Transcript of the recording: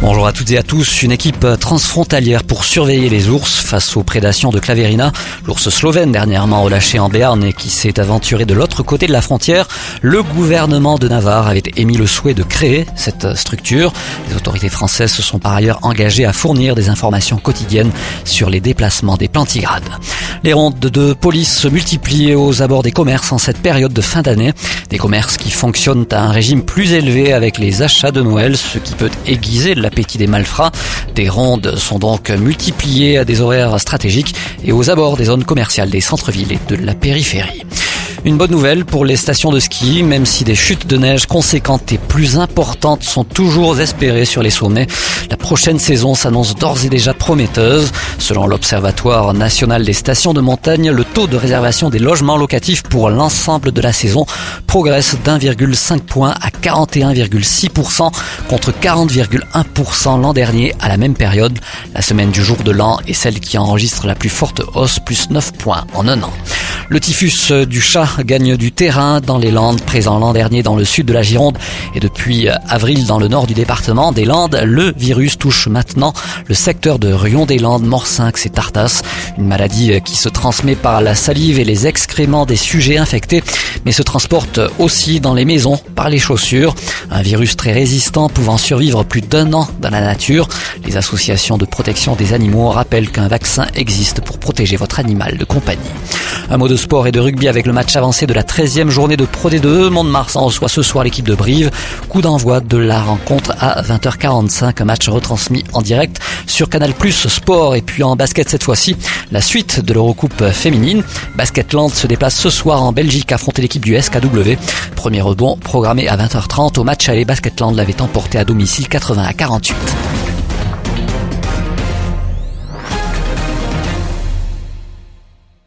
Bonjour à toutes et à tous. Une équipe transfrontalière pour surveiller les ours face aux prédations de Claverina, l'ours slovène dernièrement relâché en Béarn et qui s'est aventuré de l'autre côté de la frontière. Le gouvernement de Navarre avait émis le souhait de créer cette structure. Les autorités françaises se sont par ailleurs engagées à fournir des informations quotidiennes sur les déplacements des plantigrades. Les rondes de police se multiplient aux abords des commerces en cette période de fin d'année. Des commerces qui fonctionnent à un régime plus élevé avec les achats de Noël, ce qui peut aiguiser l'appétit des malfrats. Des rondes sont donc multipliées à des horaires stratégiques et aux abords des zones commerciales des centres-villes et de la périphérie. Une bonne nouvelle pour les stations de ski, même si des chutes de neige conséquentes et plus importantes sont toujours espérées sur les sommets. La prochaine saison s'annonce d'ores et déjà prometteuse. Selon l'Observatoire national des stations de montagne, le taux de réservation des logements locatifs pour l'ensemble de la saison progresse d'1,5 point à 41,6% contre 40,1% l'an dernier à la même période. La semaine du jour de l'an est celle qui enregistre la plus forte hausse, plus 9 points en un an. Le typhus du chat gagne du terrain dans les Landes, présent l'an dernier dans le sud de la Gironde et depuis avril dans le nord du département des Landes. Le virus touche maintenant le secteur de Rion-des-Landes, Morsinx et Tartas. Une maladie qui se transmet par la salive et les excréments des sujets infectés, mais se transporte aussi dans les maisons par les chaussures. Un virus très résistant pouvant survivre plus d'un an dans la nature. Les associations de protection des animaux rappellent qu'un vaccin existe pour protéger votre animal de compagnie. Un mot de sport et de rugby avec le match avancé de la 13e journée de Pro D2. Mont-de-Marsan reçoit ce soir l'équipe de Brive. Coup d'envoi de la rencontre à 20h45. Un match retransmis en direct sur Canal Plus Sport. Et puis en basket cette fois-ci, la suite de l'Eurocoupe féminine. Basketland se déplace ce soir en Belgique affronter l'équipe du SKW. Premier rebond programmé à 20h30 au match aller Basketland l'avait emporté à domicile 80 à 48.